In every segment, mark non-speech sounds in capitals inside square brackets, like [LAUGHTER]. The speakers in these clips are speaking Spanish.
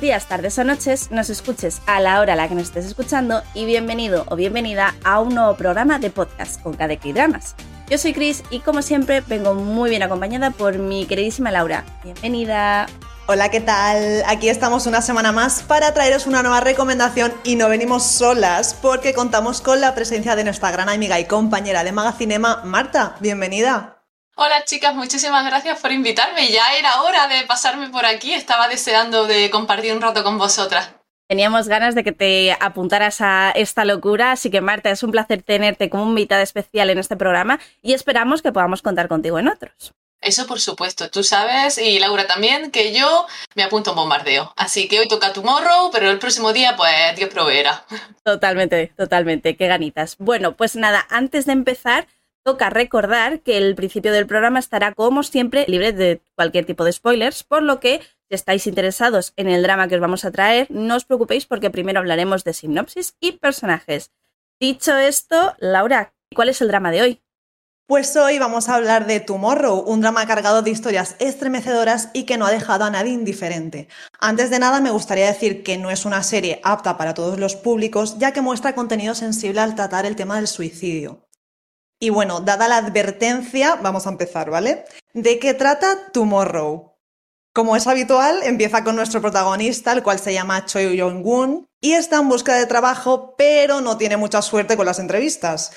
Días, tardes o noches, nos escuches a la hora a la que nos estés escuchando y bienvenido o bienvenida a un nuevo programa de podcast con KDK Dramas. Yo soy Chris y como siempre vengo muy bien acompañada por mi queridísima Laura. Bienvenida. Hola, ¿qué tal? Aquí estamos una semana más para traeros una nueva recomendación y no venimos solas porque contamos con la presencia de nuestra gran amiga y compañera de Magacinema, Marta. Bienvenida. Hola chicas, muchísimas gracias por invitarme. Ya era hora de pasarme por aquí, estaba deseando de compartir un rato con vosotras. Teníamos ganas de que te apuntaras a esta locura, así que Marta, es un placer tenerte como invitada especial en este programa y esperamos que podamos contar contigo en otros. Eso por supuesto, tú sabes, y Laura también, que yo me apunto a un bombardeo. Así que hoy toca Tomorrow, pero el próximo día, pues Dios proveerá. Totalmente, totalmente, qué ganitas. Bueno, pues nada, antes de empezar, Toca recordar que el principio del programa estará, como siempre, libre de cualquier tipo de spoilers, por lo que, si estáis interesados en el drama que os vamos a traer, no os preocupéis porque primero hablaremos de sinopsis y personajes. Dicho esto, Laura, ¿cuál es el drama de hoy? Pues hoy vamos a hablar de Tomorrow, un drama cargado de historias estremecedoras y que no ha dejado a nadie indiferente. Antes de nada, me gustaría decir que no es una serie apta para todos los públicos, ya que muestra contenido sensible al tratar el tema del suicidio. Y bueno, dada la advertencia, vamos a empezar, ¿vale? ¿De qué trata Tomorrow? Como es habitual, empieza con nuestro protagonista, el cual se llama Choi Yong-woon, y está en busca de trabajo, pero no tiene mucha suerte con las entrevistas.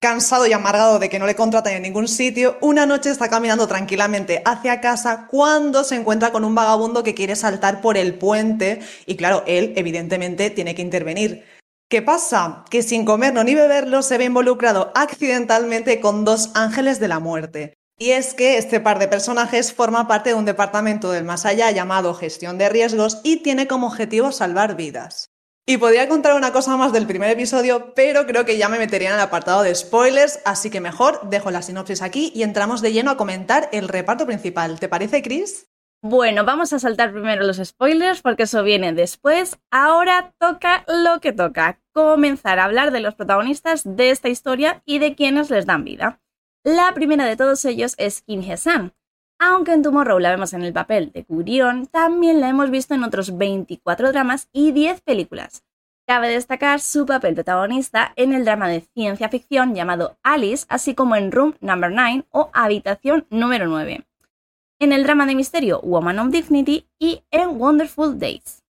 Cansado y amargado de que no le contraten en ningún sitio, una noche está caminando tranquilamente hacia casa cuando se encuentra con un vagabundo que quiere saltar por el puente y claro, él evidentemente tiene que intervenir. ¿Qué pasa? Que sin comerlo ni beberlo se ve involucrado accidentalmente con dos ángeles de la muerte. Y es que este par de personajes forma parte de un departamento del más allá llamado Gestión de Riesgos y tiene como objetivo salvar vidas. Y podría contar una cosa más del primer episodio, pero creo que ya me metería en el apartado de spoilers, así que mejor dejo la sinopsis aquí y entramos de lleno a comentar el reparto principal. ¿Te parece, Chris? Bueno, vamos a saltar primero los spoilers porque eso viene después. Ahora toca lo que toca, comenzar a hablar de los protagonistas de esta historia y de quienes les dan vida. La primera de todos ellos es Kim Hye-san. Aunque en Tomorrow la vemos en el papel de Kurion, también la hemos visto en otros 24 dramas y 10 películas. Cabe destacar su papel protagonista en el drama de ciencia ficción llamado Alice, así como en Room Number 9 o Habitación número 9 en el drama de misterio Woman of Dignity y en Wonderful Days.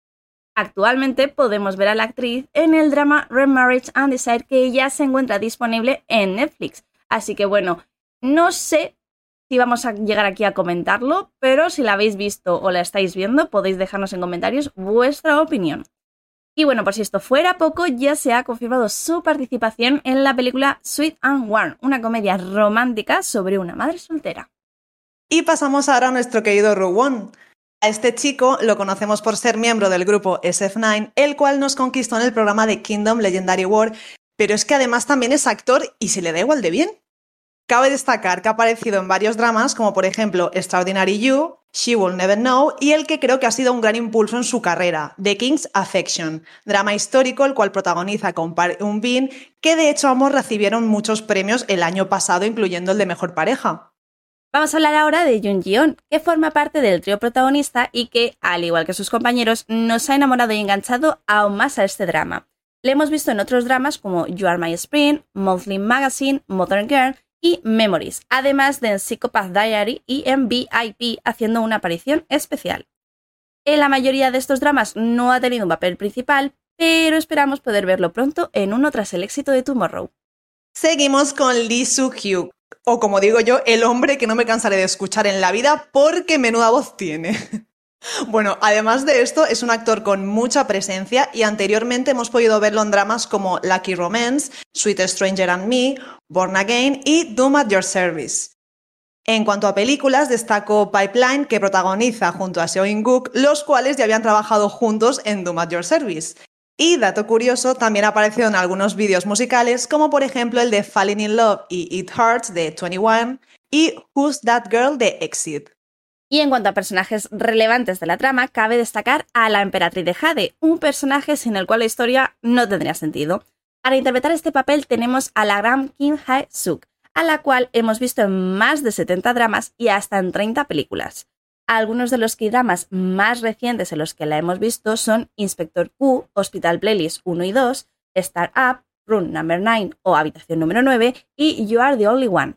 Actualmente podemos ver a la actriz en el drama Remarriage and Desire que ya se encuentra disponible en Netflix. Así que bueno, no sé si vamos a llegar aquí a comentarlo, pero si la habéis visto o la estáis viendo, podéis dejarnos en comentarios vuestra opinión. Y bueno, por si esto fuera poco, ya se ha confirmado su participación en la película Sweet and Warm, una comedia romántica sobre una madre soltera. Y pasamos ahora a nuestro querido Ruwon. A este chico lo conocemos por ser miembro del grupo SF9, el cual nos conquistó en el programa de Kingdom Legendary War, pero es que además también es actor y se le da igual de bien. Cabe destacar que ha aparecido en varios dramas, como por ejemplo Extraordinary You, She Will Never Know y el que creo que ha sido un gran impulso en su carrera, The King's Affection, drama histórico el cual protagoniza con Park Eun Bin, que de hecho ambos recibieron muchos premios el año pasado, incluyendo el de Mejor Pareja. Vamos a hablar ahora de Jun Ji-on, que forma parte del trío protagonista y que, al igual que sus compañeros, nos ha enamorado y enganchado aún más a este drama. Le hemos visto en otros dramas como You Are My Spring, Monthly Magazine, Modern Girl y Memories, además de en Psychopath Diary y en VIP haciendo una aparición especial. En la mayoría de estos dramas no ha tenido un papel principal, pero esperamos poder verlo pronto en uno tras el éxito de Tomorrow. Seguimos con Lee Soo-hyuk, o como digo yo, el hombre que no me cansaré de escuchar en la vida porque menuda voz tiene. [LAUGHS] Bueno, además de esto, es un actor con mucha presencia y anteriormente hemos podido verlo en dramas como Lucky Romance, Sweet Stranger and Me, Born Again y Doom at Your Service. En cuanto a películas, destaco Pipeline, que protagoniza junto a Seo In-guk, los cuales ya habían trabajado juntos en Doom at Your Service. Y, dato curioso, también ha aparecido en algunos vídeos musicales, como por ejemplo el de Falling in Love y It Hurts de 21 y Who's That Girl de Exit. Y en cuanto a personajes relevantes de la trama, cabe destacar a la emperatriz de Jade, un personaje sin el cual la historia no tendría sentido. Para interpretar este papel tenemos a la gran Kim Hae-suk, a la cual hemos visto en más de 70 dramas y hasta en 30 películas. Algunos de los K-dramas más recientes en los que la hemos visto son Inspector Q, Hospital Playlist 1 y 2, Start Up, Run Number 9 o Habitación número 9 y You Are the Only One.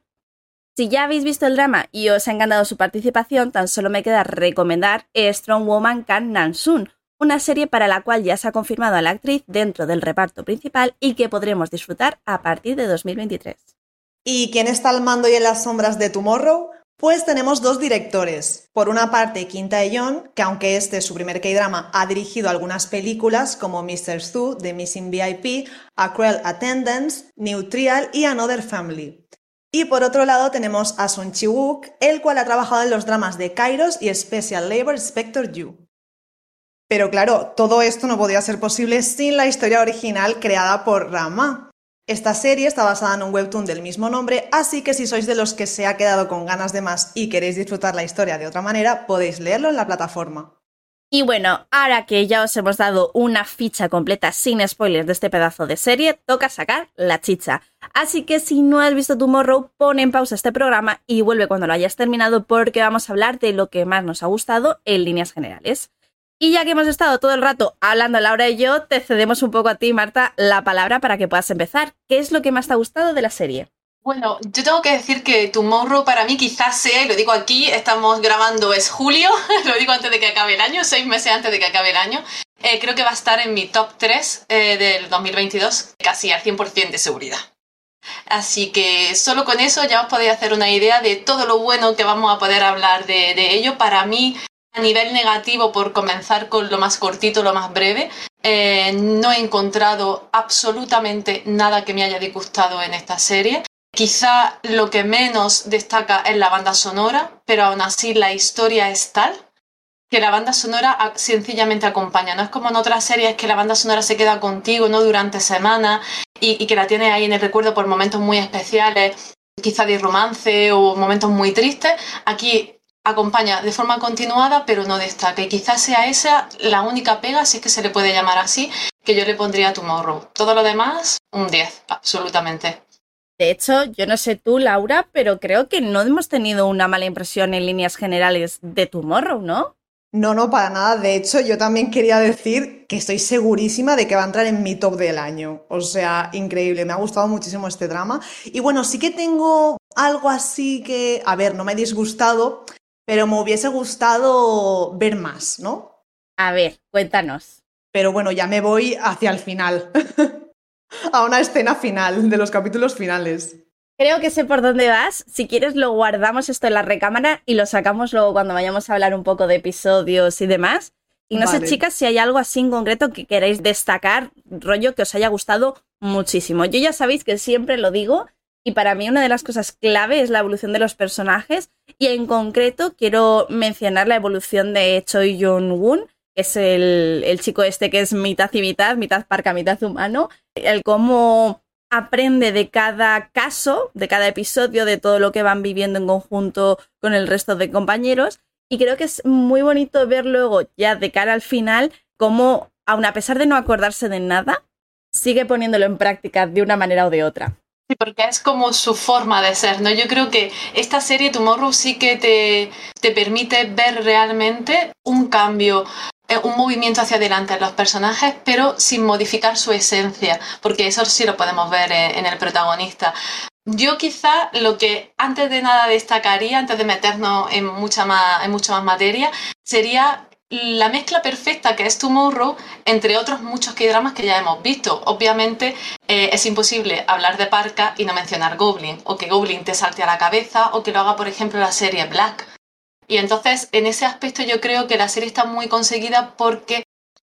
Si ya habéis visto el drama y os ha encantado su participación, tan solo me queda recomendar Strong Woman Kan Nansun, una serie para la cual ya se ha confirmado a la actriz dentro del reparto principal y que podremos disfrutar a partir de 2023. ¿Y quién está al mando y en las sombras de Tomorrow? Pues tenemos dos directores. Por una parte, Quinta Eyon, que aunque este es su primer K-drama, ha dirigido algunas películas como Mr. Stu, The Missing VIP, A Cruel Attendance, New Trial y Another Family. Y por otro lado tenemos a Sun Chi-wook, el cual ha trabajado en los dramas de Kairos y Special Labor Inspector You. Pero claro, todo esto no podía ser posible sin la historia original creada por Rama. Esta serie está basada en un webtoon del mismo nombre, así que si sois de los que se ha quedado con ganas de más y queréis disfrutar la historia de otra manera, podéis leerlo en la plataforma. Y bueno, ahora que ya os hemos dado una ficha completa sin spoilers de este pedazo de serie, toca sacar la chicha. Así que si no has visto Tomorrow, pon en pausa este programa y vuelve cuando lo hayas terminado porque vamos a hablar de lo que más nos ha gustado en líneas generales. Y ya que hemos estado todo el rato hablando Laura y yo, te cedemos un poco a ti, Marta, la palabra para que puedas empezar. ¿Qué es lo que más te ha gustado de la serie? Bueno, yo tengo que decir que Tomorrow para mí quizás sea, y lo digo aquí, estamos grabando es julio, [LAUGHS] lo digo antes de que acabe el año, seis meses antes de que acabe el año. Eh, creo que va a estar en mi top 3 eh, del 2022, casi al 100% de seguridad. Así que solo con eso ya os podéis hacer una idea de todo lo bueno que vamos a poder hablar de, de ello. Para mí, a nivel negativo, por comenzar con lo más cortito, lo más breve, eh, no he encontrado absolutamente nada que me haya disgustado en esta serie. Quizá lo que menos destaca es la banda sonora, pero aún así la historia es tal que la banda sonora sencillamente acompaña. No es como en otras series que la banda sonora se queda contigo no durante semanas y, que la tienes ahí en el recuerdo por momentos muy especiales, quizá de romance o momentos muy tristes. Aquí acompaña de forma continuada, pero no destaca. Y quizás sea esa la única pega, si es que se le puede llamar así, que yo le pondría a Tomorrow. Todo lo demás, un 10, absolutamente. De hecho, yo no sé tú, Laura, pero creo que no hemos tenido una mala impresión en líneas generales de Tomorrow, ¿no? No, no, para nada. De hecho, yo también quería decir que estoy segurísima de que va a entrar en mi top del año. O sea, increíble. Me ha gustado muchísimo este drama. Y bueno, sí que tengo algo así que, a ver, no me ha disgustado, pero me hubiese gustado ver más, ¿no? A ver, cuéntanos. Pero bueno, ya me voy hacia el final. [LAUGHS] a una escena final de los capítulos finales. Creo que sé por dónde vas. Si quieres, lo guardamos esto en la recámara y lo sacamos luego cuando vayamos a hablar un poco de episodios y demás. Y no sé, chicas, si hay algo así en concreto que queréis destacar, rollo que os haya gustado muchísimo. Yo ya sabéis que siempre lo digo y para mí una de las cosas clave es la evolución de los personajes y en concreto quiero mencionar la evolución de Choi Jong-woon, es el, el, chico este que es mitad y mitad, mitad parca, mitad humano, el cómo aprende de cada caso, de cada episodio, de todo lo que van viviendo en conjunto con el resto de compañeros. Y creo que es muy bonito ver luego, ya de cara al final, cómo, aun a pesar de no acordarse de nada, sigue poniéndolo en práctica de una manera o de otra. Porque es como su forma de ser, ¿no? Yo creo que esta serie Tomorrow sí que te, te permite ver realmente un cambio eh, un movimiento hacia adelante en los personajes, pero sin modificar su esencia, porque eso sí lo podemos ver en el protagonista. Yo quizá lo que antes de nada destacaría, antes de meternos en mucha más, en mucha más materia, sería la mezcla perfecta que es Tomorrow entre otros muchos K-dramas que ya hemos visto. Obviamente eh, es imposible hablar de Parka y no mencionar Goblin, o que Goblin te salte a la cabeza, o que lo haga, por ejemplo, la serie Black. Y entonces, en ese aspecto yo creo que la serie está muy conseguida porque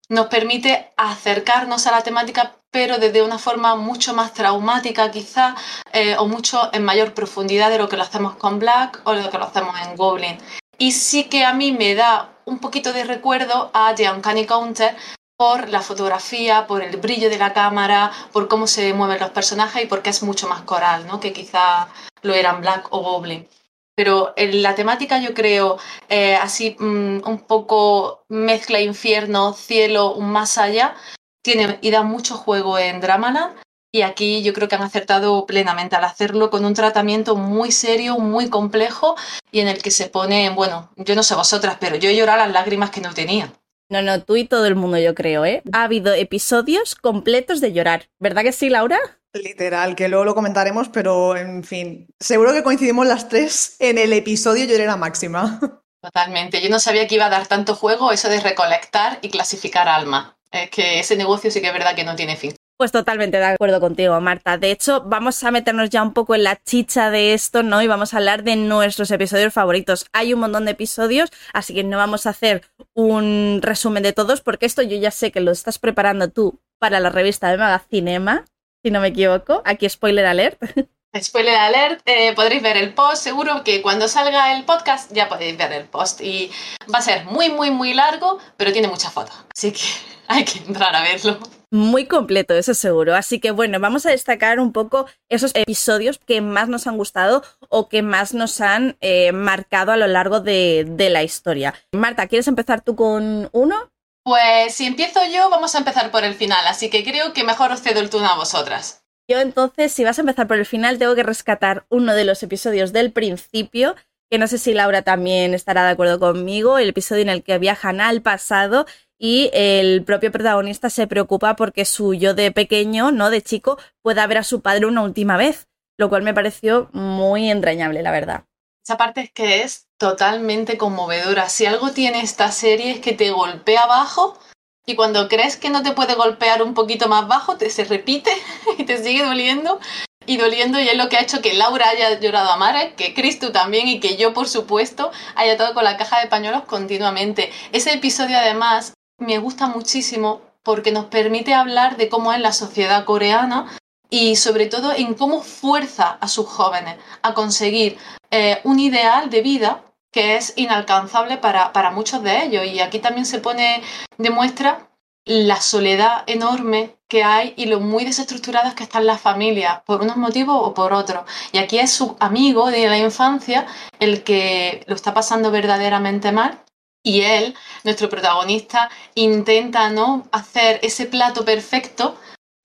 nos permite acercarnos a la temática, pero desde una forma mucho más traumática quizá, eh, o mucho en mayor profundidad de lo que lo hacemos con Black o lo que lo hacemos en Goblin. Y sí que a mí me da un poquito de recuerdo a The Uncanny Counter por la fotografía, por el brillo de la cámara, por cómo se mueven los personajes y porque es mucho más coral, ¿no? Que quizá lo eran Black o Goblin. Pero en la temática yo creo eh, así mm, un poco mezcla infierno, cielo, un más allá, tiene y da mucho juego en Dramaland. Y aquí yo creo que han acertado plenamente al hacerlo con un tratamiento muy serio, muy complejo y en el que se pone, bueno, yo no sé vosotras, pero yo he llorado las lágrimas que no tenía. No, no, tú y todo el mundo, yo creo, ¿eh? Ha habido episodios completos de llorar. ¿Verdad que sí, Laura? Literal, que luego lo comentaremos, pero en fin, seguro que coincidimos las tres en el episodio Llorera Máxima. [LAUGHS] Totalmente. Yo no sabía que iba a dar tanto juego eso de recolectar y clasificar alma. Es que ese negocio sí que es verdad que no tiene fin. Pues totalmente de acuerdo contigo, Marta. De hecho, vamos a meternos ya un poco en la chicha de esto, ¿no? Y vamos a hablar de nuestros episodios favoritos. Hay un montón de episodios, así que no vamos a hacer un resumen de todos, porque esto yo ya sé que lo estás preparando tú para la revista de Magacinema, si no me equivoco. Aquí spoiler alert. [LAUGHS] Spoiler alert, eh, podréis ver el post, seguro que cuando salga el podcast ya podéis ver el post y va a ser muy, muy, muy largo, pero tiene muchas fotos, así que [LAUGHS] hay que entrar a verlo. Muy completo, eso seguro. Así que bueno, vamos a destacar un poco esos episodios que más nos han gustado o que más nos han eh, marcado a lo largo de, de la historia. Marta, ¿quieres empezar tú con uno? Pues si empiezo yo, vamos a empezar por el final, así que creo que mejor os cedo el turno a vosotras. Yo entonces, si vas a empezar por el final, tengo que rescatar uno de los episodios del principio, que no sé si Laura también estará de acuerdo conmigo, el episodio en el que viajan al pasado y el propio protagonista se preocupa porque su yo de pequeño, no de chico, pueda ver a su padre una última vez, lo cual me pareció muy entrañable, la verdad. Esa parte es que es totalmente conmovedora. Si algo tiene esta serie es que te golpea abajo y cuando crees que no te puede golpear un poquito más bajo, te se repite [LAUGHS] y te sigue doliendo y doliendo y es lo que ha hecho que Laura haya llorado a Mara, que Cristo también y que yo por supuesto haya estado con la caja de pañuelos continuamente. Ese episodio además me gusta muchísimo porque nos permite hablar de cómo es la sociedad coreana y sobre todo en cómo fuerza a sus jóvenes a conseguir eh, un ideal de vida que es inalcanzable para, para muchos de ellos. Y aquí también se pone, demuestra la soledad enorme que hay y lo muy desestructuradas que están las familias, por unos motivos o por otros. Y aquí es su amigo de la infancia el que lo está pasando verdaderamente mal. Y él, nuestro protagonista, intenta ¿no? hacer ese plato perfecto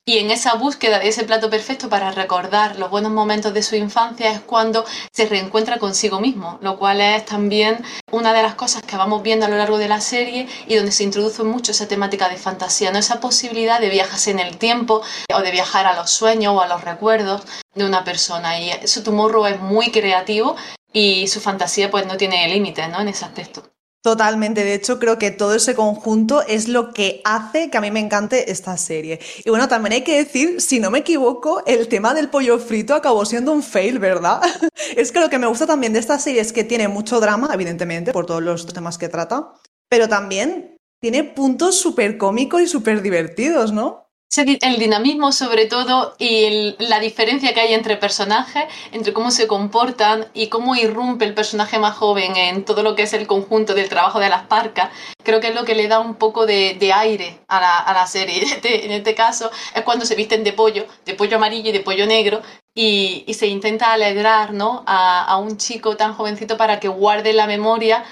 y en esa búsqueda de ese plato perfecto para recordar los buenos momentos de su infancia es cuando se reencuentra consigo mismo, lo cual es también una de las cosas que vamos viendo a lo largo de la serie y donde se introduce mucho esa temática de fantasía, ¿no? esa posibilidad de viajarse en el tiempo o de viajar a los sueños o a los recuerdos de una persona. Y su tumorro es muy creativo y su fantasía pues no tiene límites ¿no? en ese aspecto. Totalmente, de hecho creo que todo ese conjunto es lo que hace que a mí me encante esta serie. Y bueno, también hay que decir, si no me equivoco, el tema del pollo frito acabó siendo un fail, ¿verdad? [LAUGHS] es que lo que me gusta también de esta serie es que tiene mucho drama, evidentemente, por todos los temas que trata, pero también tiene puntos súper cómicos y súper divertidos, ¿no? El dinamismo sobre todo y la diferencia que hay entre personajes, entre cómo se comportan y cómo irrumpe el personaje más joven en todo lo que es el conjunto del trabajo de las parcas, creo que es lo que le da un poco de, aire a la, serie. [LAUGHS] Este, en este, caso es cuando se visten de pollo, de pollo amarillo y de pollo negro, y, se intenta alegrar ¿no? a, un chico tan jovencito para que guarde la memoria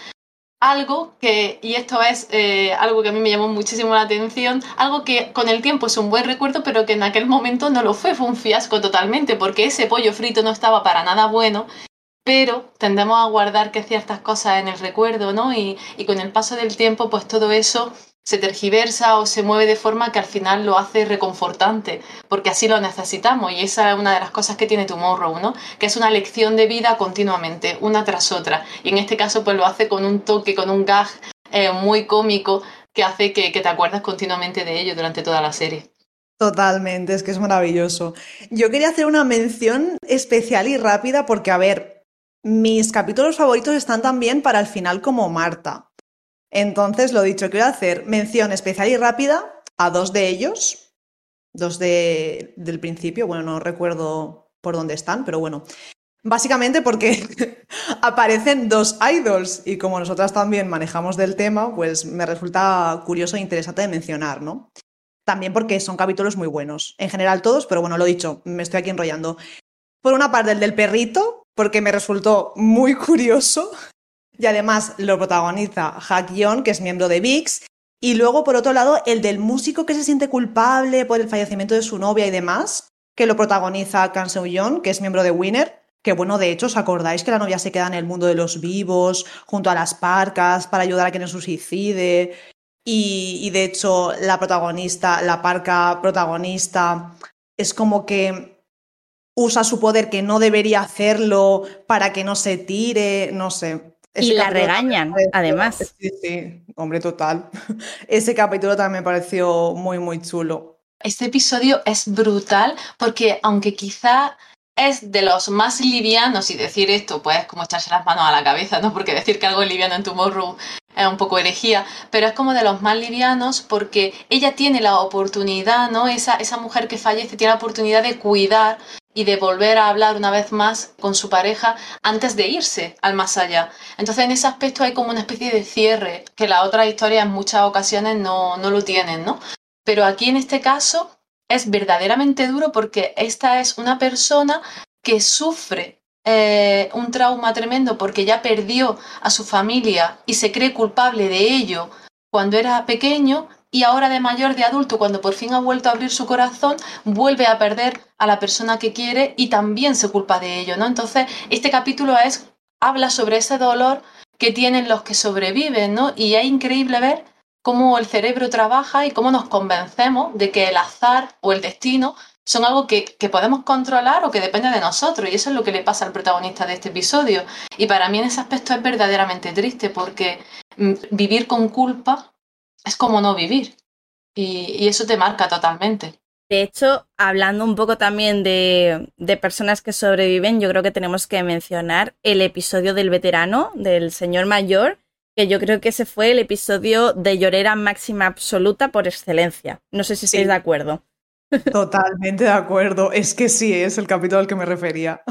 algo que, y esto es eh, algo que a mí me llamó muchísimo la atención, algo que con el tiempo es un buen recuerdo, pero que en aquel momento no lo fue, fue un fiasco totalmente, porque ese pollo frito no estaba para nada bueno, pero tendemos a guardar que ciertas cosas en el recuerdo, ¿no? Y, y con el paso del tiempo, pues todo eso se tergiversa o se mueve de forma que al final lo hace reconfortante, porque así lo necesitamos y esa es una de las cosas que tiene Tomorrow, ¿no? Que es una lección de vida continuamente, una tras otra. Y en este caso pues lo hace con un toque, con un gag eh, muy cómico que hace que, que te acuerdas continuamente de ello durante toda la serie. Totalmente, es que es maravilloso. Yo quería hacer una mención especial y rápida porque, a ver, mis capítulos favoritos están también para el final como Marta. Entonces, lo dicho, quiero hacer mención especial y rápida a dos de ellos, dos de, del principio, bueno, no recuerdo por dónde están, pero bueno, básicamente porque [LAUGHS] aparecen dos idols y como nosotras también manejamos del tema, pues me resulta curioso e interesante de mencionar, ¿no? También porque son capítulos muy buenos, en general todos, pero bueno, lo dicho, me estoy aquí enrollando. Por una parte, el del perrito, porque me resultó muy [LAUGHS] curioso y además lo protagoniza Hak Yeon, que es miembro de VIX. Y luego, por otro lado, el del músico que se siente culpable por el fallecimiento de su novia y demás. que lo protagoniza Kang Seo-yeon, que es miembro de Winner, que bueno, de hecho, ¿os acordáis que la novia se queda en el mundo de los vivos, junto a las parcas, para ayudar a quien se suicide? Y, y de hecho, la protagonista, la parca protagonista, es como que usa su poder que no debería hacerlo para que no se tire, no sé. Y la regañan, además. Sí, sí, hombre, total. [LAUGHS] Ese capítulo también me pareció muy, muy chulo. Este episodio es brutal porque aunque quizá es de los más livianos y decir esto pues como echarse las manos a la cabeza, ¿no? Porque decir que algo es liviano en Tomorrow es un poco herejía, pero es como de los más livianos porque ella tiene la oportunidad, ¿no? Esa, esa mujer que fallece tiene la oportunidad de cuidar y de volver a hablar una vez más con su pareja antes de irse al más allá. Entonces en ese aspecto hay como una especie de cierre que las otras historias en muchas ocasiones no, no lo tienen, ¿no? Pero aquí en este caso es verdaderamente duro porque esta es una persona que sufre eh, un trauma tremendo porque ya perdió a su familia y se cree culpable de ello cuando era pequeño y ahora de mayor, de adulto, cuando por fin ha vuelto a abrir su corazón, vuelve a perder a la persona que quiere y también se culpa de ello, ¿no? Entonces, este capítulo es, habla sobre ese dolor que tienen los que sobreviven, ¿no? Y es increíble ver cómo el cerebro trabaja y cómo nos convencemos de que el azar o el destino son algo que, podemos controlar o que depende de nosotros. Y eso es lo que le pasa al protagonista de este episodio. Y para mí en ese aspecto es verdaderamente triste porque mm, vivir con culpa es como no vivir. Y, eso te marca totalmente. De hecho, hablando un poco también de, de, personas que sobreviven, yo creo que tenemos que mencionar el episodio del veterano, del señor mayor, que yo creo que ese fue el episodio de llorera máxima absoluta por excelencia. No sé si estáis de acuerdo. Totalmente de acuerdo. Es que sí, es el capítulo al que me refería.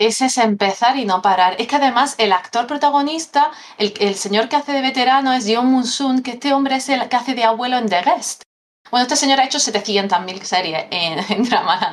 Ese es empezar y no parar. Es que además el actor protagonista, el, señor que hace de veterano es John Munsun, que este hombre es el que hace de abuelo en The Guest. Bueno, este señor ha hecho 700.000 series en, [LAUGHS] en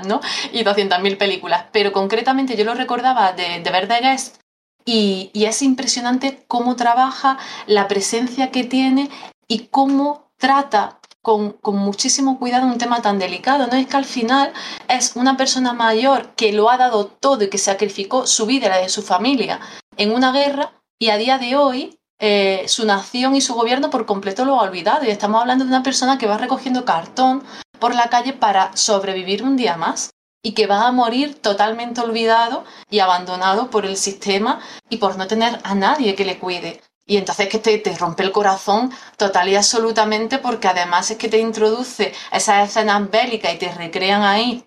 ¿no? Y 200.000 películas, pero concretamente yo lo recordaba de, de ver The Guest y, es impresionante cómo trabaja, la presencia que tiene y cómo trata con, muchísimo cuidado un tema tan delicado. No es que al final es una persona mayor que lo ha dado todo y que sacrificó su vida la de su familia en una guerra y a día de hoy eh, su nación y su gobierno por completo lo ha olvidado. Y estamos hablando de una persona que va recogiendo cartón por la calle para sobrevivir un día más y que va a morir totalmente olvidado y abandonado por el sistema y por no tener a nadie que le cuide. Y entonces que te, rompe el corazón total y absolutamente porque además es que te introduce esas escenas bélicas y te recrean ahí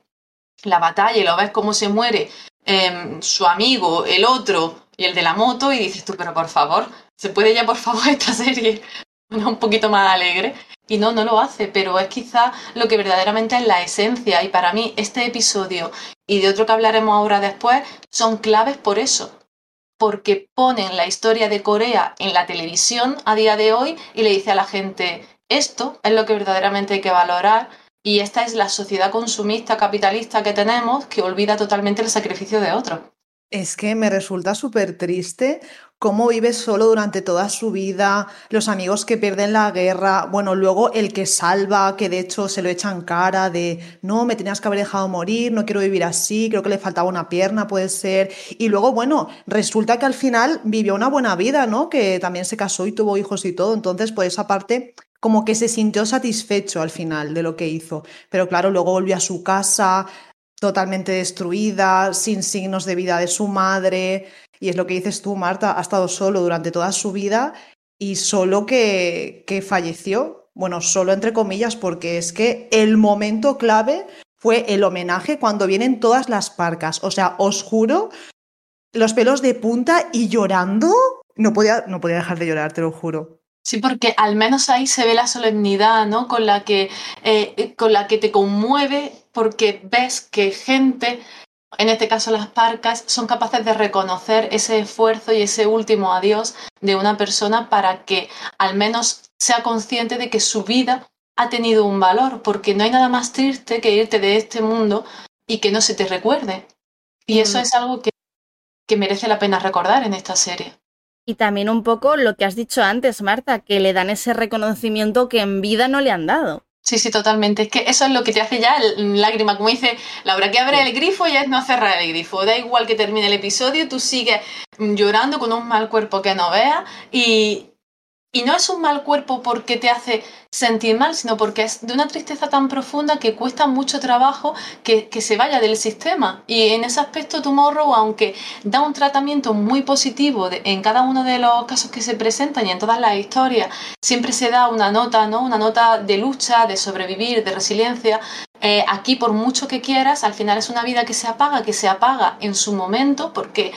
la batalla y lo ves cómo se muere em, su amigo, el otro y el de la moto y dices tú, pero por favor, ¿se puede ya por favor [LAUGHS] esta serie un poquito más alegre? y no, no lo hace, pero es quizá lo que verdaderamente es la esencia. Y para mí este episodio y de otro que hablaremos ahora después son claves por eso, porque ponen la historia de Corea en la televisión a día de hoy y le dice a la gente, esto es lo que verdaderamente hay que valorar y esta es la sociedad consumista capitalista que tenemos que olvida totalmente el sacrificio de otros. Es que me resulta súper triste cómo vive solo durante toda su vida, los amigos que pierden la guerra, bueno, luego el que salva, que de hecho se lo echan cara de, no, me tenías que haber dejado morir, no quiero vivir así, creo que le faltaba una pierna, puede ser. Y luego, bueno, resulta que al final vivió una buena vida, ¿no? Que también se casó y tuvo hijos y todo, entonces, por esa parte, como que se sintió satisfecho al final de lo que hizo. Pero claro, luego volvió a su casa, totalmente destruida, sin signos de vida de su madre. Y es lo que dices tú, Marta, ha estado solo durante toda su vida y solo que, que falleció. Bueno, solo entre comillas, porque es que el momento clave fue el homenaje cuando vienen todas las parcas. O sea, os juro, los pelos de punta y llorando. No podía, no podía dejar de llorar, te lo juro. Sí, porque al menos ahí se ve la solemnidad, ¿no? Con la que, eh, con la que te conmueve porque ves que gente, en este caso las parcas, son capaces de reconocer ese esfuerzo y ese último adiós de una persona para que al menos sea consciente de que su vida ha tenido un valor, porque no hay nada más triste que irte de este mundo y que no se te recuerde. Y eso mm. es algo que, que merece la pena recordar en esta serie. Y también un poco lo que has dicho antes, Marta, que le dan ese reconocimiento que en vida no le han dado. Sí, sí, totalmente. Es que eso es lo que te hace ya lágrima. Como dice Laura, que abre el grifo ya es no cerrar el grifo. Da igual que termine el episodio, tú sigues llorando con un mal cuerpo que no veas y, y no es un mal cuerpo porque te hace sentir mal, sino porque es de una tristeza tan profunda que cuesta mucho trabajo que, se vaya del sistema. Y en ese aspecto Tomorrow, aunque da un tratamiento muy positivo en cada uno de los casos que se presentan y en todas las historias, siempre se da una nota, ¿no? Una nota de lucha, de sobrevivir, de resiliencia. Eh, aquí, por mucho que quieras, al final es una vida que se apaga, que se apaga en su momento, porque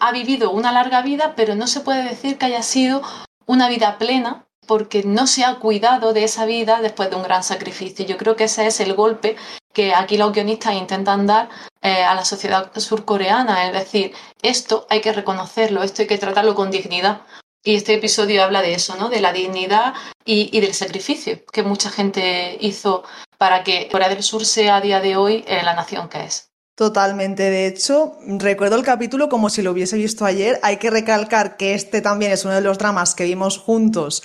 ha vivido una larga vida, pero no se puede decir que haya sido una vida plena porque no se ha cuidado de esa vida después de un gran sacrificio. Yo creo que ese es el golpe que aquí los guionistas intentan dar eh, a la sociedad surcoreana, es decir, esto hay que reconocerlo, esto hay que tratarlo con dignidad. Y este episodio habla de eso, ¿no? De la dignidad y, del sacrificio que mucha gente hizo para que Corea del Sur sea a día de hoy eh, la nación que es. Totalmente. De hecho, recuerdo el capítulo como si lo hubiese visto ayer. Hay que recalcar que este también es uno de los dramas que vimos juntos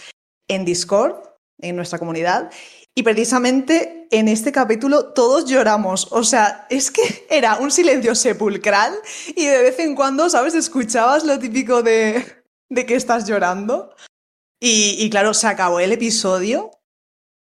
en Discord, en nuestra comunidad. Y precisamente en este capítulo todos lloramos. O sea, es que era un silencio sepulcral y de vez en cuando, ¿sabes? Escuchabas lo típico de, de que estás llorando. Y, y claro, se acabó el episodio.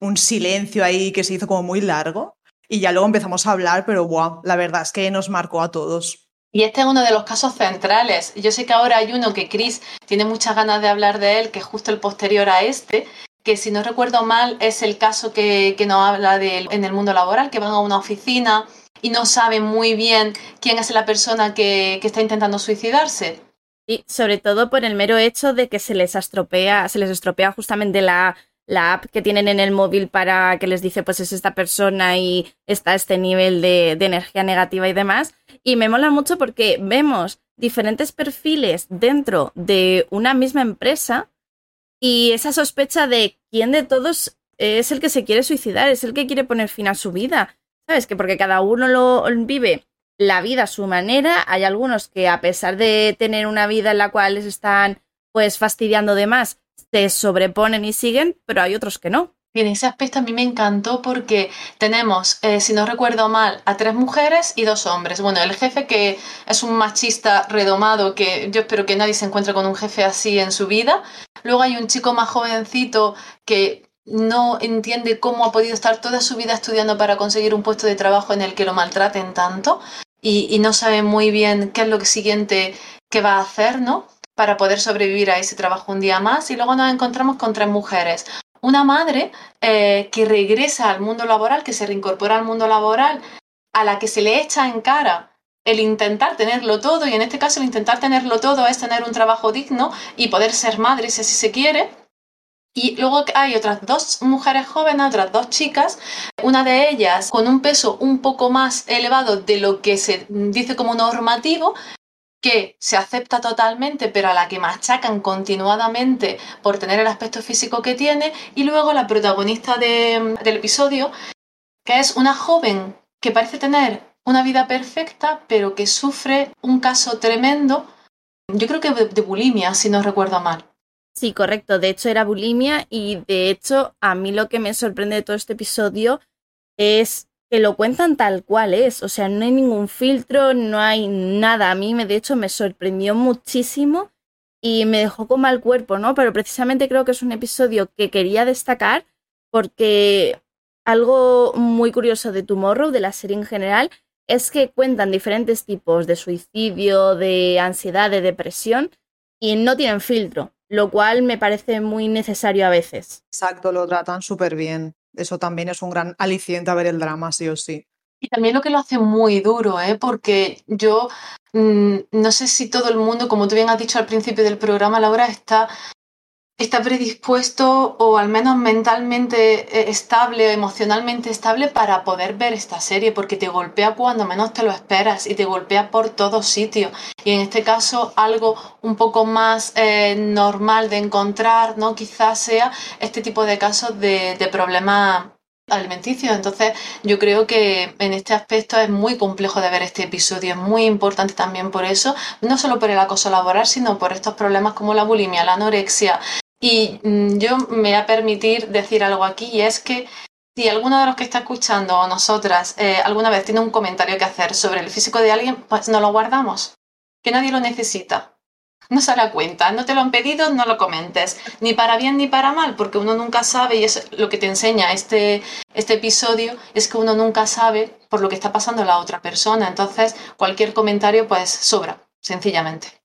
Un silencio ahí que se hizo como muy largo. Y ya luego empezamos a hablar, pero wow, la verdad es que nos marcó a todos. Y este es uno de los casos centrales. Yo sé que ahora hay uno que Chris tiene muchas ganas de hablar de él, que es justo el posterior a este, que si no recuerdo mal es el caso que, que nos habla de en el mundo laboral, que van a una oficina y no saben muy bien quién es la persona que, que está intentando suicidarse. Y sobre todo por el mero hecho de que se les estropea, se les estropea justamente la, la app que tienen en el móvil para que les dice pues es esta persona y está este nivel de, energía negativa y demás. Y me mola mucho porque vemos diferentes perfiles dentro de una misma empresa y esa sospecha de quién de todos es el que se quiere suicidar, es el que quiere poner fin a su vida. ¿Sabes? Que porque cada uno lo vive la vida a su manera, hay algunos que a pesar de tener una vida en la cual les están pues fastidiando de más, se sobreponen y siguen, pero hay otros que no. Y en ese aspecto a mí me encantó porque tenemos, eh, si no recuerdo mal, a tres mujeres y dos hombres. Bueno, el jefe que es un machista redomado, que yo espero que nadie se encuentre con un jefe así en su vida. Luego hay un chico más jovencito que no entiende cómo ha podido estar toda su vida estudiando para conseguir un puesto de trabajo en el que lo maltraten tanto y, y no sabe muy bien qué es lo siguiente que va a hacer, ¿no? Para poder sobrevivir a ese trabajo un día más y luego nos encontramos con tres mujeres. Una madre eh, que regresa al mundo laboral, que se reincorpora al mundo laboral, a la que se le echa en cara el intentar tenerlo todo, y en este caso el intentar tenerlo todo es tener un trabajo digno y poder ser madre si así se quiere. Y luego hay otras dos mujeres jóvenes, otras dos chicas, una de ellas con un peso un poco más elevado de lo que se dice como normativo, que se acepta totalmente, pero a la que machacan continuadamente por tener el aspecto físico que tiene, y luego la protagonista del episodio, que es una joven que parece tener una vida perfecta, pero que sufre un caso tremendo, yo creo que de bulimia, si no recuerdo mal. Sí, correcto. De hecho, era bulimia y de hecho, a mí lo que me sorprende de todo este episodio es que lo cuentan tal cual es, o sea, no hay ningún filtro, no hay nada. A mí, me, de hecho, me sorprendió muchísimo y me dejó con mal cuerpo, ¿no? Pero precisamente creo que es un episodio que quería destacar porque algo muy curioso de Tomorrow, de la serie en general, es que cuentan diferentes tipos de suicidio, de ansiedad, de depresión y no tienen filtro, lo cual me parece muy necesario a veces. Exacto, lo tratan súper bien. Eso también es un gran aliciente a ver el drama, sí o sí. Y también lo que lo hace muy duro, ¿eh? porque yo mm, no sé si todo el mundo, como tú bien has dicho al principio del programa, Laura, está está predispuesto o al menos mentalmente eh, estable, emocionalmente estable para poder ver esta serie, porque te golpea cuando menos te lo esperas y te golpea por todos sitios. Y en este caso algo un poco más eh, normal de encontrar, ¿no? Quizás sea este tipo de casos de, de problemas alimenticios. Entonces, yo creo que en este aspecto es muy complejo de ver este episodio, es muy importante también por eso, no solo por el acoso laboral, sino por estos problemas como la bulimia, la anorexia, y mm, yo me voy a permitir decir algo aquí y es que si alguno de los que está escuchando o nosotras eh, alguna vez tiene un comentario que hacer sobre el físico de alguien, pues no lo guardamos, que nadie lo necesita. No se hará cuenta, no te lo han pedido, no lo comentes, ni para bien ni para mal, porque uno nunca sabe, y es lo que te enseña este, este episodio, es que uno nunca sabe por lo que está pasando la otra persona, entonces cualquier comentario pues sobra, sencillamente.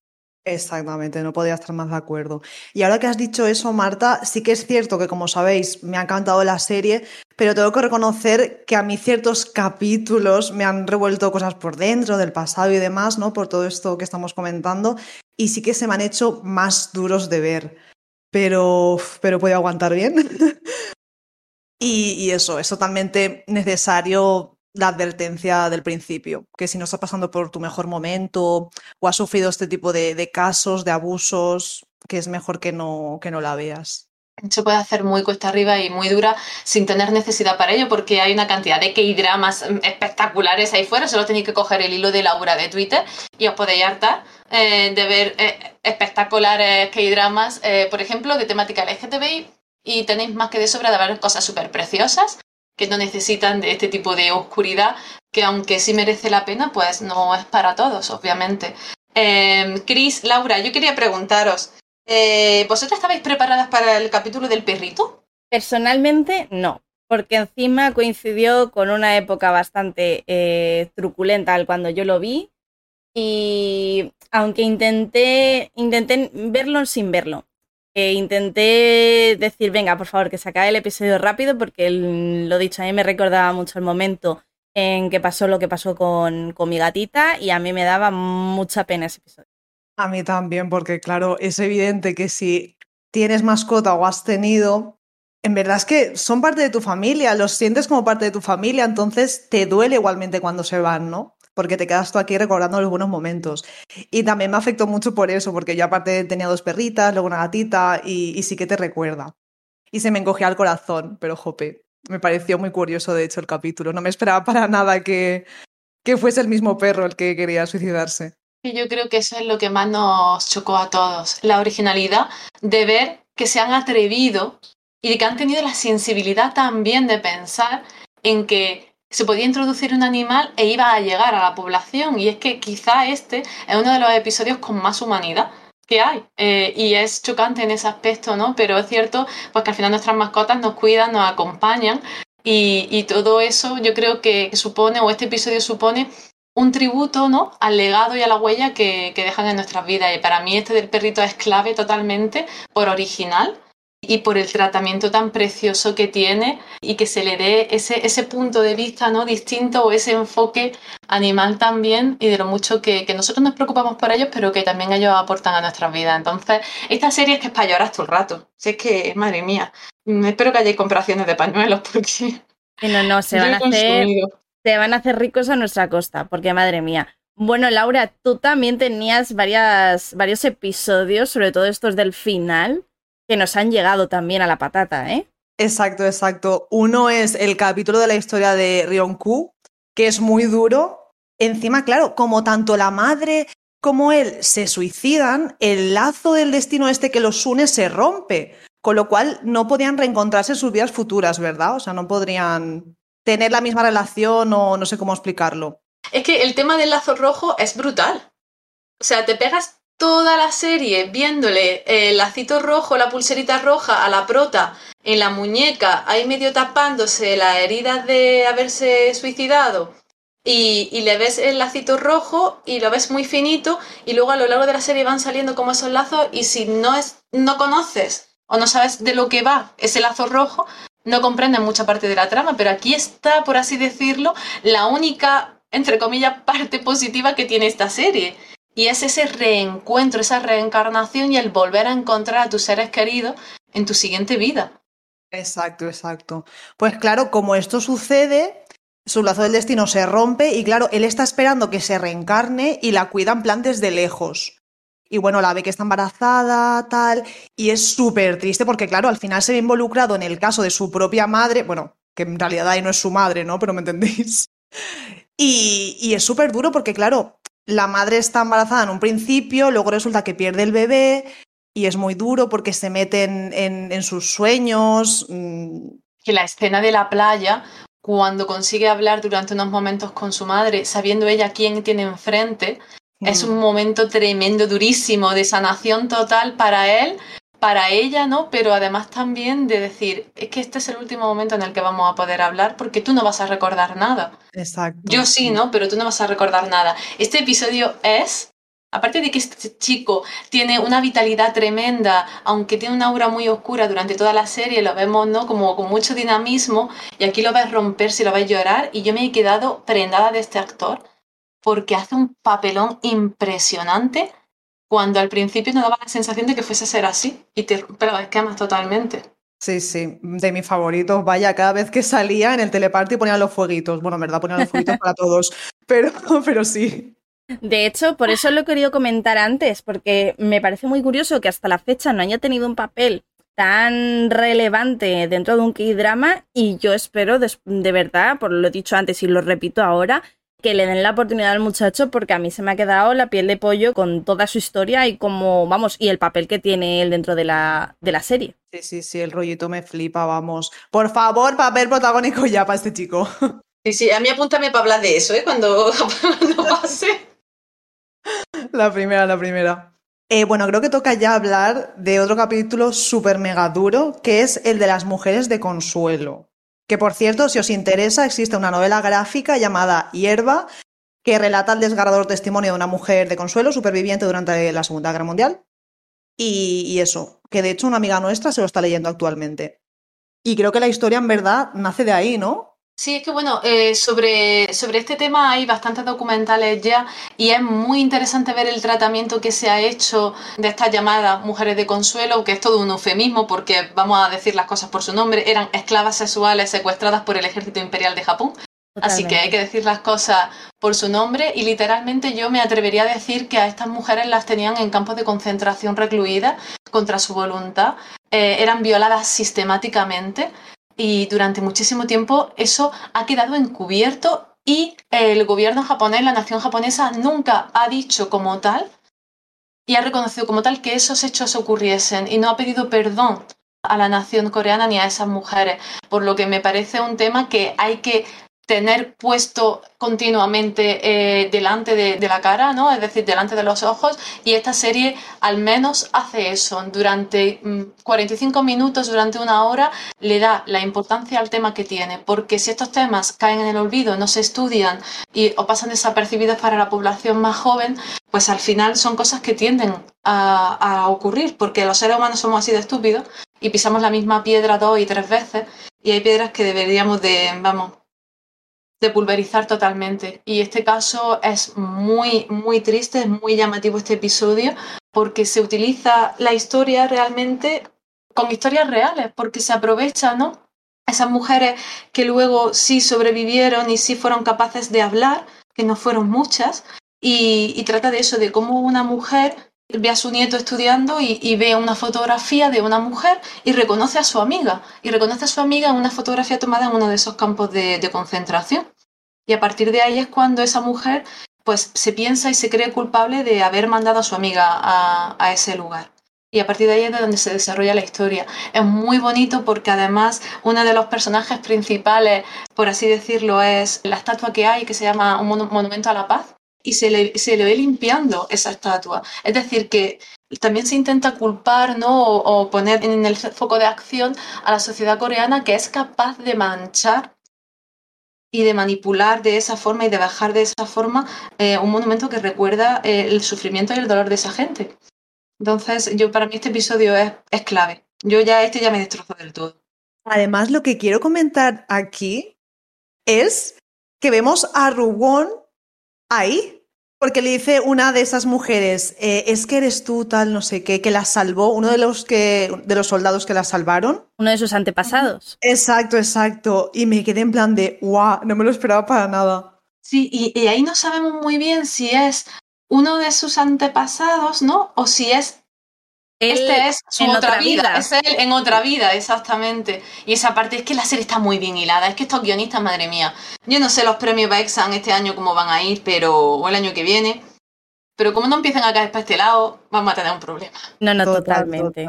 Exactamente, no podía estar más de acuerdo. Y ahora que has dicho eso, Marta, sí que es cierto que, como sabéis, me ha encantado la serie, pero tengo que reconocer que a mí ciertos capítulos me han revuelto cosas por dentro, del pasado y demás, ¿no? Por todo esto que estamos comentando, y sí que se me han hecho más duros de ver. Pero, pero puedo aguantar bien. [LAUGHS] y, y eso, es totalmente necesario la advertencia del principio, que si no estás pasando por tu mejor momento o has sufrido este tipo de, casos, de abusos, que es mejor que no, que no la veas. Se puede hacer muy cuesta arriba y muy dura sin tener necesidad para ello, porque hay una cantidad de K-dramas espectaculares ahí fuera. Solo tenéis que coger el hilo de Laura de Twitter y os podéis hartar eh, de ver eh, espectaculares K-dramas, eh, por ejemplo, de temática LGTBI. Y tenéis más que de sobra de ver cosas súper preciosas que no necesitan de este tipo de oscuridad, que aunque sí merece la pena, pues no es para todos, obviamente. Eh, Cris, Laura, yo quería preguntaros, eh, ¿vosotras estabais preparadas para el capítulo del perrito? Personalmente, no, porque encima coincidió con una época bastante eh, truculenta al cuando yo lo vi. Y aunque intenté, intenté verlo sin verlo, intenté decir, venga, por favor, que se acabe el episodio rápido, porque lo dicho, a mí me recordaba mucho el momento en que pasó lo que pasó con, con mi gatita y a mí me daba mucha pena ese episodio. A mí también, porque claro, es evidente que si tienes mascota o has tenido, en verdad es que son parte de tu familia, los sientes como parte de tu familia, entonces te duele igualmente cuando se van, ¿no? Porque te quedas tú aquí recordando los buenos momentos. Y también me afectó mucho por eso, porque yo aparte tenía dos perritas, luego una gatita, y, sí que te recuerda. Y se me encogía el corazón, pero jope, me pareció muy curioso de hecho el capítulo. No me esperaba para nada que, que fuese el mismo perro el que quería suicidarse. Yo creo que eso es lo que más nos chocó a todos, la originalidad de ver que se han atrevido y que han tenido la sensibilidad también de pensar en que se podía introducir un animal e iba a llegar a la población. Y es que quizá este es uno de los episodios con más humanidad que hay. Eh, y es chocante en ese aspecto, ¿no? Pero es cierto pues, que al final nuestras mascotas nos cuidan, nos acompañan. Y, todo eso yo creo que, que, supone, o este episodio supone, un tributo ¿no? al legado y a la huella que, que dejan en nuestras vidas. Y para mí este del perrito es clave totalmente por original y por el tratamiento tan precioso que tiene y que se le dé ese, ese punto de vista ¿no? distinto o ese enfoque animal también y de lo mucho que, que, nosotros nos preocupamos por ellos, pero que también ellos aportan a nuestras vidas. Entonces, esta serie es que es para llorar todo el rato. Si es que, madre mía, mm, espero que hayáis comparaciones de pañuelos [LAUGHS] porque... No, no, se van, a hacer, se van a hacer ricos a nuestra costa, porque madre mía. Bueno, Laura, tú también tenías varias, varios episodios, sobre todo estos del final, que nos han llegado también a la patata, ¿eh? Exacto, exacto. Uno es el capítulo de la historia de Ryonku, que es muy duro. Encima, claro, como tanto la madre como él se suicidan, el lazo del destino este que los une se rompe, con lo cual no podían reencontrarse en sus vidas futuras, ¿verdad? O sea, no podrían tener la misma relación o no sé cómo explicarlo. Es que el tema del lazo rojo es brutal. O sea, te pegas toda la serie viéndole el lacito rojo, la pulserita roja a la prota en la muñeca, ahí medio tapándose las heridas de haberse suicidado. Y, y, le ves el lacito rojo y lo ves muy finito y luego a lo largo de la serie van saliendo como esos lazos y si no, es, no conoces o no sabes de lo que va ese lazo rojo, no comprendes mucha parte de la trama, pero aquí está, por así decirlo, la única, entre comillas, [LAUGHS] parte positiva que tiene esta serie. Y es ese reencuentro, esa reencarnación y el volver a encontrar a tus seres queridos en tu siguiente vida. Exacto, exacto. Pues claro, como esto sucede, su lazo del destino se rompe y claro, él está esperando que se reencarne y la cuida en plan desde lejos. Y bueno, la ve que está embarazada, tal, y es súper triste porque claro, al final se ve involucrado en el caso de su propia madre, bueno, que en realidad ahí no es su madre, ¿no? Pero me entendéis. [LAUGHS] Y, y es súper duro porque claro, la madre está embarazada en un principio, luego resulta que pierde el bebé y es muy duro porque se mete en, en, en sus sueños. Mm, que la escena de la playa, cuando consigue hablar durante unos momentos con su madre, sabiendo ella quién tiene enfrente, es mm. un momento tremendo, durísimo, de sanación total para él, para ella, ¿no? Pero además también de decir, es que este es el último momento en el que vamos a poder hablar porque tú no vas a recordar nada. Exacto. Yo sí, ¿no? Pero tú no vas a recordar nada. Este episodio es aparte de que este chico tiene una vitalidad tremenda, aunque tiene una aura muy oscura durante toda la serie, lo vemos ¿no? como con mucho dinamismo, y aquí lo ves romperse lo ves llorar, y yo me he quedado prendada de este actor porque hace un papelón impresionante cuando al principio no daba la sensación de que fuese a ser así, y te rompe los esquemas totalmente. Sí, sí, de mis favoritos. Vaya, cada vez que salía en el teleparty ponían los fueguitos. Bueno, en verdad ponían los fueguitos para todos, [LAUGHS] pero, pero sí. De hecho, por eso lo he querido comentar antes, porque me parece muy curioso que hasta la fecha no haya tenido un papel tan relevante dentro de un K-drama y yo espero de, verdad, por lo dicho antes y lo repito ahora, que le den la oportunidad al muchacho porque a mí se me ha quedado la piel de pollo con toda su historia y como, vamos, y el papel que tiene él dentro de la, de la serie. Sí, sí, sí, el rollito me flipa, vamos. Por favor, papel protagónico ya para este chico. Sí, sí, a mí apúntame para hablar de eso, ¿eh? Cuando, [LAUGHS] cuando pase. La primera, la primera. Eh, bueno, creo que toca ya hablar de otro capítulo súper mega duro, que es el de las mujeres de consuelo. Que por cierto, si os interesa, existe una novela gráfica llamada Hierba, que relata el desgarrador testimonio de una mujer de consuelo superviviente durante la Segunda Guerra Mundial. y, eso, que de hecho una amiga nuestra se lo está leyendo actualmente. Y creo que la historia en verdad nace de ahí, ¿no? Sí, es que bueno, eh, sobre, sobre este tema hay bastantes documentales ya y es muy interesante ver el tratamiento que se ha hecho de estas llamadas mujeres de consuelo, que es todo un eufemismo porque vamos a decir las cosas por su nombre, eran esclavas sexuales secuestradas por el ejército imperial de Japón. Así que hay que decir las cosas por su nombre y literalmente yo me atrevería a decir que a estas mujeres las tenían en campos de concentración recluidas contra su voluntad, eh, eran violadas sistemáticamente y durante muchísimo tiempo eso ha quedado encubierto y el gobierno japonés, la nación japonesa, nunca ha dicho como tal y ha reconocido como tal que esos hechos ocurriesen y no ha pedido perdón a la nación coreana ni a esas mujeres, por lo que me parece un tema que hay que tener puesto continuamente eh, delante de, la cara, ¿no? Es decir, delante de los ojos. Y esta serie al menos hace eso. Durante 45 mm, minutos, durante una hora, le da la importancia al tema que tiene. Porque si estos temas caen en el olvido, no se estudian y, o pasan desapercibidos para la población más joven, pues al final son cosas que tienden a, a ocurrir. Porque los seres humanos somos así de estúpidos y pisamos la misma piedra dos y tres veces. Y hay piedras que deberíamos de, vamos, de pulverizar totalmente. Y este caso es muy, muy triste, es muy llamativo este episodio, porque se utiliza la historia realmente con historias reales, porque se aprovecha, ¿no? Esas mujeres que luego sí sobrevivieron y sí fueron capaces de hablar, que no fueron muchas, y, y trata de eso, de cómo una mujer ve a su nieto estudiando y, ve una fotografía de una mujer y reconoce a su amiga. Y reconoce a su amiga en una fotografía tomada en uno de esos campos de, concentración. Y a partir de ahí es cuando esa mujer pues se piensa y se cree culpable de haber mandado a su amiga a, a ese lugar. Y a partir de ahí es de donde se desarrolla la historia. Es muy bonito porque además uno de los personajes principales, por así decirlo, es la estatua que hay que se llama un monumento a la paz y se le, se le ve limpiando esa estatua. Es decir, que también se intenta culpar ¿no? o, poner en el foco de acción a la sociedad coreana que es capaz de manchar y de manipular de esa forma y de bajar de esa forma eh, un monumento que recuerda eh, el sufrimiento y el dolor de esa gente. Entonces, yo para mí este episodio es, es clave. Yo ya este ya me destrozo del todo. Además, lo que quiero comentar aquí es que vemos a Rubón ahí. Porque le dice una de esas mujeres, eh, es que eres tú tal, no sé qué, que la salvó, uno de los, que, de los soldados que la salvaron. Uno de sus antepasados. Exacto, exacto. Y me quedé en plan de, wow, no me lo esperaba para nada. Sí, y ahí no sabemos muy bien si es uno de sus antepasados, ¿no? O si es este es su otra, vida. es él en otra vida, exactamente. Y esa parte es que la serie está muy bien hilada, es que estos guionistas, madre mía, yo no sé los premios Baxan este año cómo van a ir, pero o el año que viene, pero como no empiezan a caer para este lado, vamos a tener un problema. No, no, totalmente.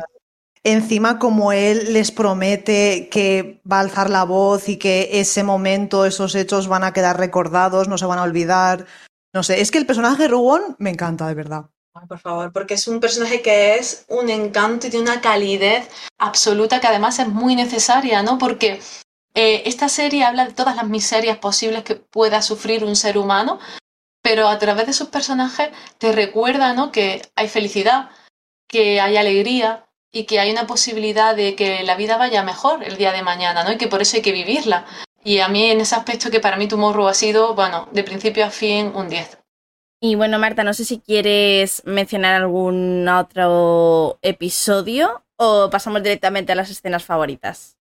Encima, como él les promete que va a alzar la voz y que ese momento, esos hechos van a quedar recordados, no se van a olvidar. No sé, es que el personaje de Rugon me encanta, de verdad. Por favor, porque es un personaje que es un encanto y tiene una calidez absoluta que además es muy necesaria, ¿no? Porque eh, esta serie habla de todas las miserias posibles que pueda sufrir un ser humano, pero a través de sus personajes te recuerda, ¿no? Que hay felicidad, que hay alegría, y que hay una posibilidad de que la vida vaya mejor el día de mañana, ¿no? Y que por eso hay que vivirla. Y a mí en ese aspecto que para mí Tomorrow ha sido, bueno, de principio a fin un 10. Y bueno, Marta, no sé si quieres mencionar algún otro episodio o pasamos directamente a las escenas favoritas.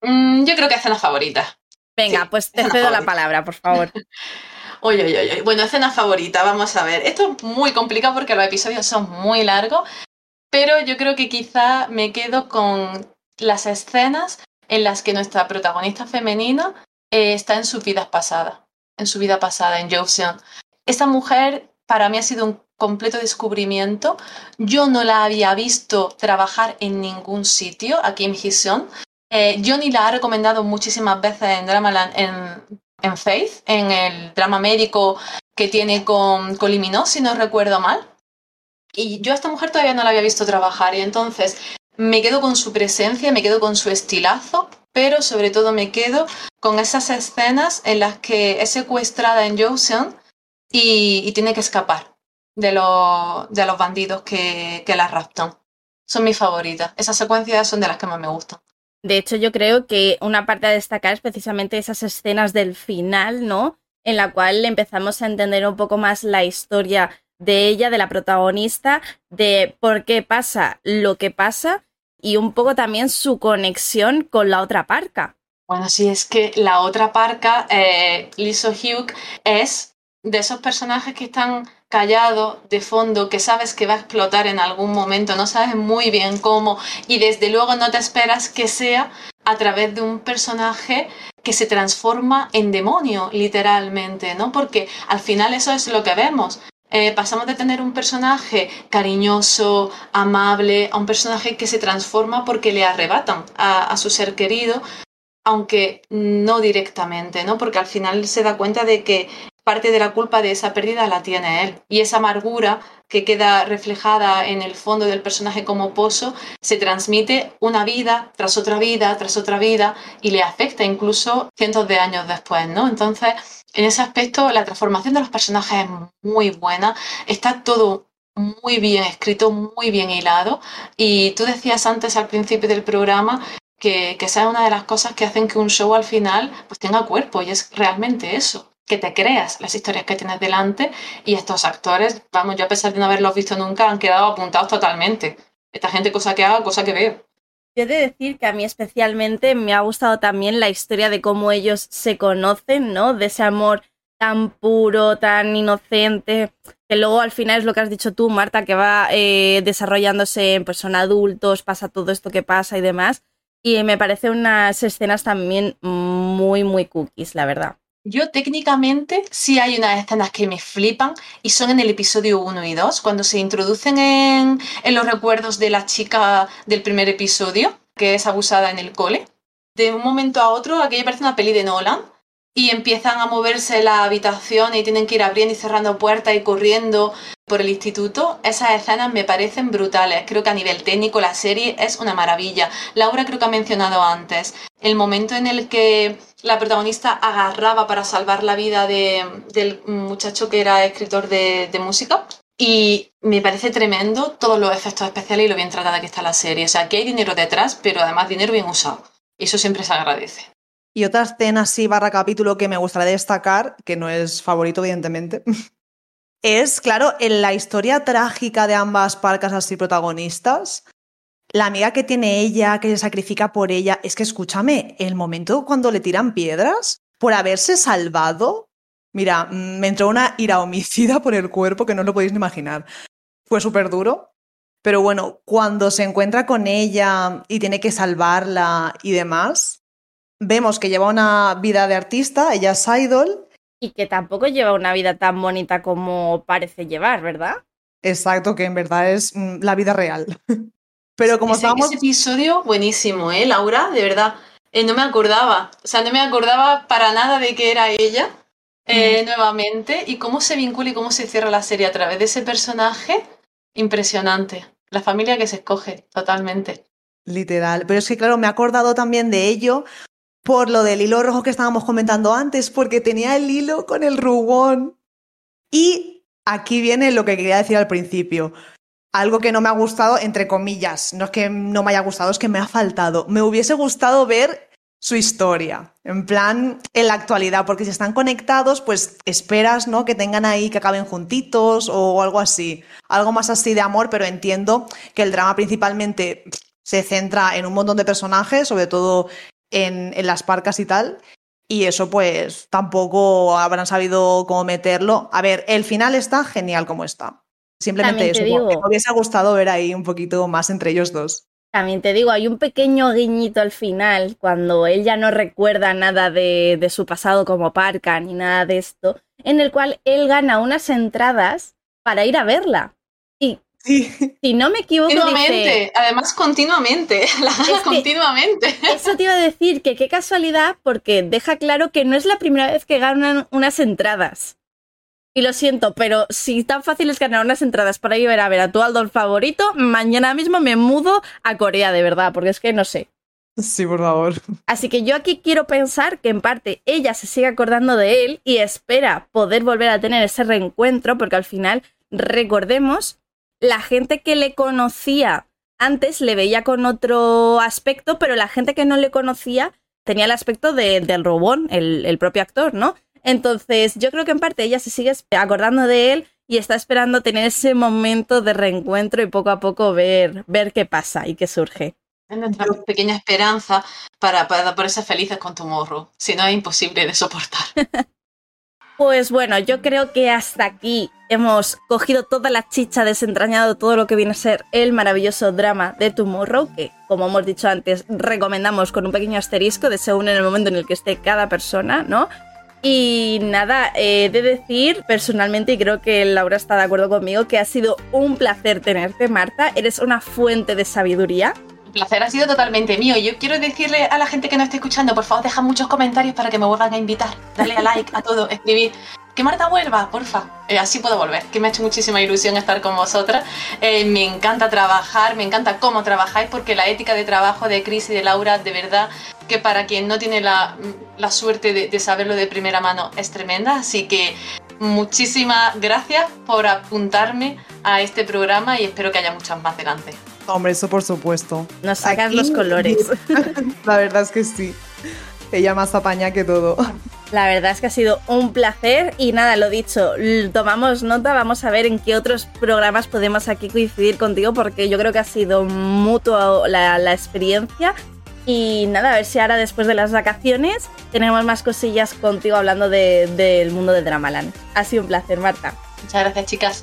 Mm, yo creo que escenas favoritas. Venga, Sí, pues te cedo la palabra, por favor. Oye, oye, oye. Bueno, escena favorita, vamos a ver. Esto es muy complicado porque los episodios son muy largos, pero yo creo que quizá me quedo con las escenas en las que nuestra protagonista femenina eh, está en sus vidas pasadas, en su vida pasada, en Joseon. Esta mujer para mí ha sido un completo descubrimiento. Yo no la había visto trabajar en ningún sitio aquí en Hiseon. Eh, Johnny la ha recomendado muchísimas veces en Dramaland, en, en Faith, en el drama médico que tiene con, con si no recuerdo mal. Y yo a esta mujer todavía no la había visto trabajar y entonces me quedo con su presencia, me quedo con su estilazo, pero sobre todo me quedo con esas escenas en las que es secuestrada en Joseon y, y tiene que escapar de, los de los bandidos que, que la raptan. Son mis favoritas. Esas secuencias son de las que más me gustan. De hecho, yo creo que una parte a destacar es precisamente esas escenas del final, ¿no? En la cual empezamos a entender un poco más la historia de ella, de la protagonista, de por qué pasa lo que pasa y un poco también su conexión con la otra parca. Bueno, sí, es que la otra parca, eh, Liso Hugh, es de esos personajes que están callados de fondo, que sabes que va a explotar en algún momento, no sabes muy bien cómo, y desde luego no te esperas que sea a través de un personaje que se transforma en demonio, literalmente, ¿no? Porque al final eso es lo que vemos. Eh, pasamos de tener un personaje cariñoso, amable, a un personaje que se transforma porque le arrebatan a, a su ser querido, aunque no directamente, ¿no? Porque al final se da cuenta de que parte de la culpa de esa pérdida la tiene él. Y esa amargura que queda reflejada en el fondo del personaje como pozo se transmite una vida tras otra vida tras otra vida y le afecta incluso cientos de años después, ¿no? Entonces, en ese aspecto, la transformación de los personajes es muy buena. Está todo muy bien escrito, muy bien hilado. Y tú decías antes al principio del programa que, que esa es una de las cosas que hacen que un show al final pues tenga cuerpo y es realmente eso que te creas las historias que tienes delante y estos actores, vamos, yo a pesar de no haberlos visto nunca, han quedado apuntados totalmente. Esta gente, cosa que haga, cosa que veo. Yo he de decir que a mí especialmente me ha gustado también la historia de cómo ellos se conocen, ¿no? De ese amor tan puro, tan inocente, que luego al final es lo que has dicho tú, Marta, que va eh, desarrollándose en pues son adultos, pasa todo esto que pasa y demás. Y me parece unas escenas también muy, muy cookies, la verdad. Yo técnicamente sí hay unas escenas que me flipan y son en el episodio 1 y 2, cuando se introducen en, en los recuerdos de la chica del primer episodio, que es abusada en el cole. De un momento a otro, aquello parece una peli de Nolan y empiezan a moverse la habitación y tienen que ir abriendo y cerrando puertas y corriendo por el instituto. Esas escenas me parecen brutales. Creo que a nivel técnico la serie es una maravilla. Laura creo que ha mencionado antes el momento en el que la protagonista agarraba para salvar la vida de, del muchacho que era escritor de, música. Y me parece tremendo todos los efectos especiales y lo bien tratada que está la serie. O sea, aquí hay dinero detrás, pero además dinero bien usado. Eso siempre se agradece. Y otra escena así barra capítulo que me gustaría destacar, que no es favorito evidentemente, [LAUGHS] es, claro, en la historia trágica de ambas parcas así protagonistas, la amiga que tiene ella, que se sacrifica por ella, es que escúchame, el momento cuando le tiran piedras por haberse salvado, mira, me entró una ira homicida por el cuerpo que no lo podéis ni imaginar. Fue súper duro, pero bueno, cuando se encuentra con ella y tiene que salvarla y demás, vemos que lleva una vida de artista, ella es idol. Y que tampoco lleva una vida tan bonita como parece llevar, ¿verdad? Exacto, que en verdad es mm, la vida real. [LAUGHS] Pero como ese, estábamos... ese episodio buenísimo, ¿eh, Laura? De verdad. Eh, no me acordaba. O sea, no me acordaba para nada de que era ella eh, nuevamente. Y cómo se vincula y cómo se cierra la serie a través de ese personaje. Impresionante. La familia que se escoge, totalmente. Literal. Pero es que, claro, me he acordado también de ello por lo del hilo rojo que estábamos comentando antes, porque tenía el hilo con el rubón. Y aquí viene lo que quería decir al principio. Algo que no me ha gustado, entre comillas, no es que no me haya gustado, es que me ha faltado. Me hubiese gustado ver su historia, en plan, en la actualidad, porque si están conectados, pues esperas, ¿no? Que tengan ahí, que acaben juntitos o algo así. Algo más así de amor, pero entiendo que el drama principalmente se centra en un montón de personajes, sobre todo en, en las parcas y tal. Y eso pues tampoco habrán sabido cómo meterlo. A ver, el final está genial como está. Simplemente eso. digo. Me hubiese gustado ver ahí un poquito más entre ellos dos. También te digo, hay un pequeño guiñito al final, cuando él ya no recuerda nada de, de su pasado como parca ni nada de esto, en el cual él gana unas entradas para ir a verla. Sí. si no me equivoco, dice, Continuamente, además continuamente, [LAUGHS] la gana continuamente. Eso te iba a decir que qué casualidad, porque deja claro que no es la primera vez que ganan unas entradas. Y lo siento, pero si tan fácil es ganar unas entradas para ir a ver a tu Aldor favorito, mañana mismo me mudo a Corea, de verdad, porque es que no sé. Sí, por favor. Así que yo aquí quiero pensar que en parte ella se sigue acordando de él y espera poder volver a tener ese reencuentro, porque al final, recordemos, la gente que le conocía antes le veía con otro aspecto, pero la gente que no le conocía tenía el aspecto de- del robón, el, el propio actor, ¿no? Entonces, yo creo que en parte ella se sigue acordando de él y está esperando tener ese momento de reencuentro y poco a poco ver, ver qué pasa y qué surge. Es nuestra pequeña esperanza para, para ponerse felices con tu morro. Si no, es imposible de soportar. [LAUGHS] Pues bueno, yo creo que hasta aquí hemos cogido toda la chicha, desentrañado todo lo que viene a ser el maravilloso drama de Tomorrow, que como hemos dicho antes, recomendamos con un pequeño asterisco de según en el momento en el que esté cada persona, ¿no? Y nada, he de decir personalmente, y creo que Laura está de acuerdo conmigo, que ha sido un placer tenerte, Marta. Eres una fuente de sabiduría. Placer ha sido totalmente mío. Y yo quiero decirle a la gente que nos esté escuchando, por favor, deja muchos comentarios para que me vuelvan a invitar. Dale a like a todo, escribir. Que Marta vuelva, porfa. Eh, así puedo volver, que me ha hecho muchísima ilusión estar con vosotras. Eh, me encanta trabajar, me encanta cómo trabajáis, porque la ética de trabajo de Chris y de Laura, de verdad, que para quien no tiene la, la suerte de, de saberlo de primera mano, es tremenda. Así que muchísimas gracias por apuntarme a este programa y espero que haya muchas más delante. Hombre, eso por supuesto. Nos sacas Aquí- los colores. [LAUGHS] La verdad es que sí. Ella más apaña que todo. La verdad es que ha sido un placer y nada, lo dicho, tomamos nota, vamos a ver en qué otros programas podemos aquí coincidir contigo porque yo creo que ha sido mutuo la, la experiencia y nada, a ver si ahora después de las vacaciones tenemos más cosillas contigo hablando de- del mundo de Dramaland. Ha sido un placer, Marta. Muchas gracias, chicas.